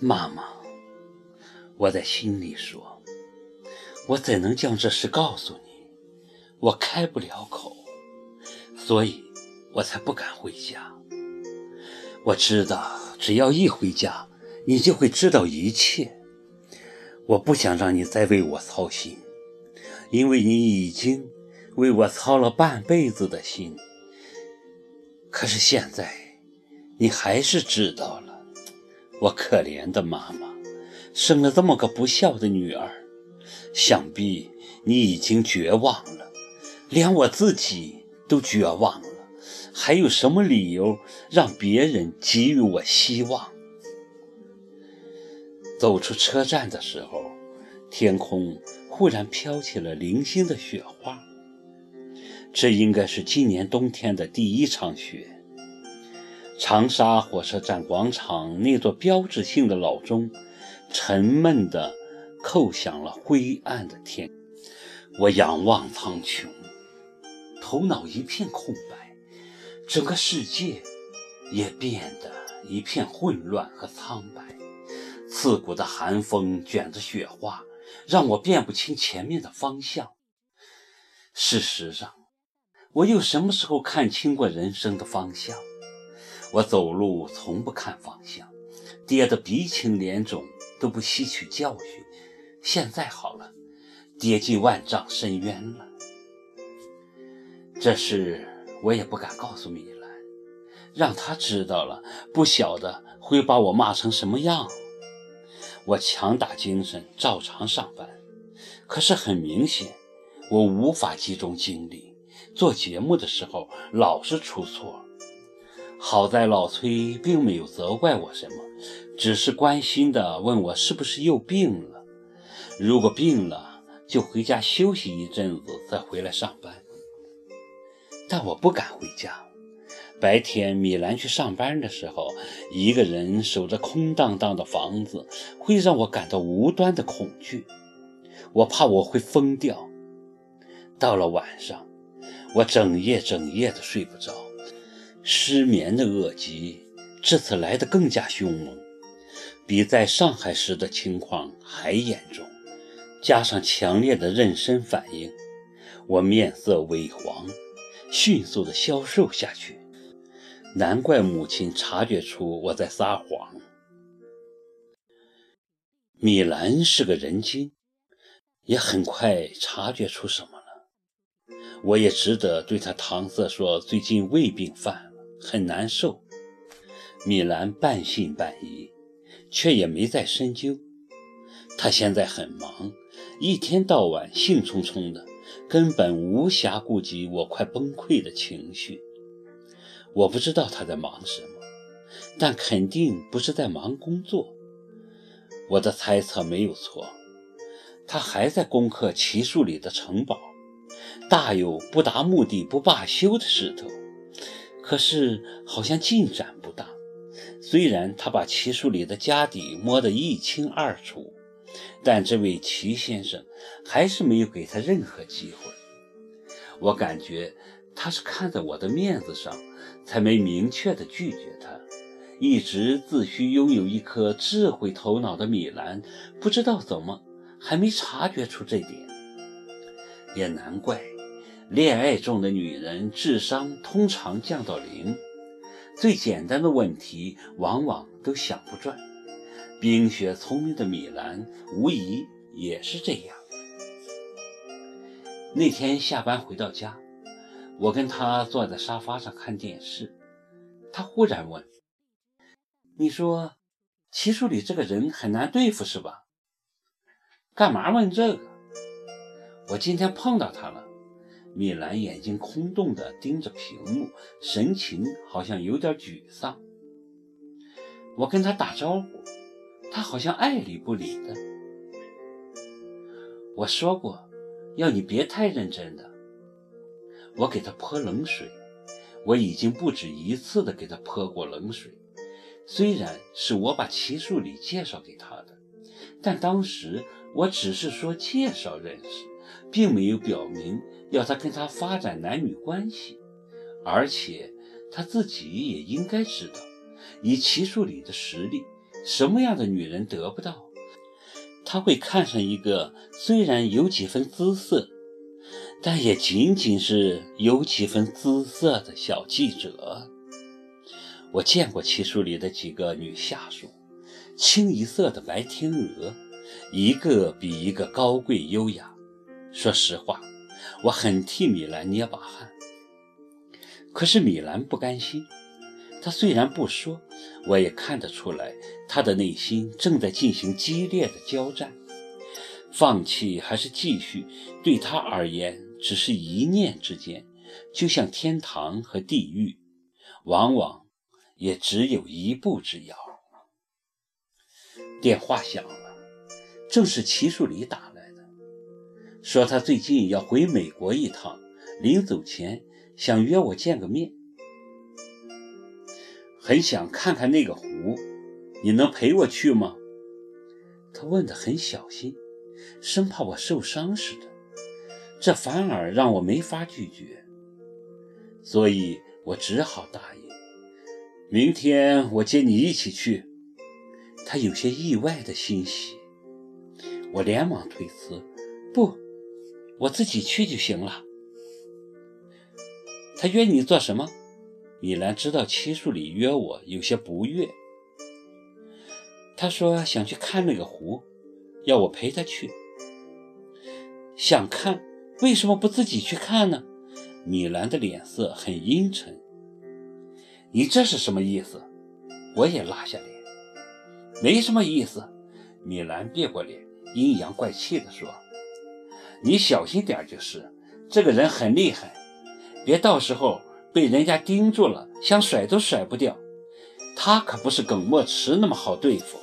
妈妈，我在心里说，我怎能将这事告诉你？我开不了口，所以我才不敢回家。我知道，只要一回家，你就会知道一切。我不想让你再为我操心，因为你已经为我操了半辈子的心。可是现在，你还是知道了。我可怜的妈妈，生了这么个不孝的女儿，想必你已经绝望了，连我自己都绝望了，还有什么理由让别人给予我希望？走出车站的时候，天空忽然飘起了零星的雪花，这应该是今年冬天的第一场雪。长沙火车站广场那座标志性的老钟，沉闷地叩响了灰暗的天。我仰望苍穹，头脑一片空白，整个世界也变得一片混乱和苍白。刺骨的寒风卷着雪花，让我辨不清前面的方向。事实上，我又什么时候看清过人生的方向？我走路从不看方向，跌得鼻青脸肿都不吸取教训。现在好了，跌进万丈深渊了。这事我也不敢告诉米兰，让她知道了，不晓得会把我骂成什么样。我强打精神，照常上班。可是很明显，我无法集中精力。做节目的时候老是出错。好在老崔并没有责怪我什么，只是关心的问我是不是又病了。如果病了，就回家休息一阵子，再回来上班。但我不敢回家。白天米兰去上班的时候，一个人守着空荡荡的房子，会让我感到无端的恐惧。我怕我会疯掉。到了晚上，我整夜整夜的睡不着。失眠的恶疾这次来得更加凶猛，比在上海时的情况还严重。加上强烈的妊娠反应，我面色萎黄，迅速的消瘦下去。难怪母亲察觉出我在撒谎。米兰是个人精，也很快察觉出什么了。我也只得对他搪塞说，最近胃病犯。很难受，米兰半信半疑，却也没再深究。他现在很忙，一天到晚兴冲冲的，根本无暇顾及我快崩溃的情绪。我不知道他在忙什么，但肯定不是在忙工作。我的猜测没有错，他还在攻克奇树里的城堡，大有不达目的不罢休的势头。可是好像进展不大。虽然他把奇书里的家底摸得一清二楚，但这位齐先生还是没有给他任何机会。我感觉他是看在我的面子上，才没明确的拒绝他。一直自诩拥有一颗智慧头脑的米兰，不知道怎么还没察觉出这点。也难怪。恋爱中的女人智商通常降到零，最简单的问题往往都想不转。冰雪聪明的米兰无疑也是这样。那天下班回到家，我跟他坐在沙发上看电视，他忽然问：“你说齐树礼这个人很难对付是吧？”“干嘛问这个？我今天碰到他了。”米兰眼睛空洞地盯着屏幕，神情好像有点沮丧。我跟他打招呼，他好像爱理不理的。我说过，要你别太认真的。我给他泼冷水，我已经不止一次的给他泼过冷水。虽然是我把齐树礼介绍给他的，但当时我只是说介绍认识，并没有表明。要他跟他发展男女关系，而且他自己也应该知道，以齐树礼的实力，什么样的女人得不到？他会看上一个虽然有几分姿色，但也仅仅是有几分姿色的小记者。我见过齐书里的几个女下属，清一色的白天鹅，一个比一个高贵优雅。说实话，我很替米兰捏把汗。可是米兰不甘心，他虽然不说，我也看得出来，他的内心正在进行激烈的交战。放弃还是继续，对他而言只是一念之间，就像天堂和地狱，往往。也只有一步之遥。电话响了，正是齐树礼打来，说他最近要回美国一趟，临走前想约我见个面，很想看看那个湖，你能陪我去吗？他问得很小心，生怕我受伤似的，这反而让我没法拒绝，所以我只好答应。明天我接你一起去。他有些意外的欣喜，我连忙推辞：“不，我自己去就行了。”他约你做什么？米兰知道七树里约我，有些不悦。他说想去看那个湖，要我陪他去。想看，为什么不自己去看呢？米兰的脸色很阴沉。你这是什么意思？我也拉下脸，没什么意思。米兰别过脸，阴阳怪气地说：“你小心点就是，这个人很厉害，别到时候被人家盯住了，想甩都甩不掉。他可不是耿墨池那么好对付。”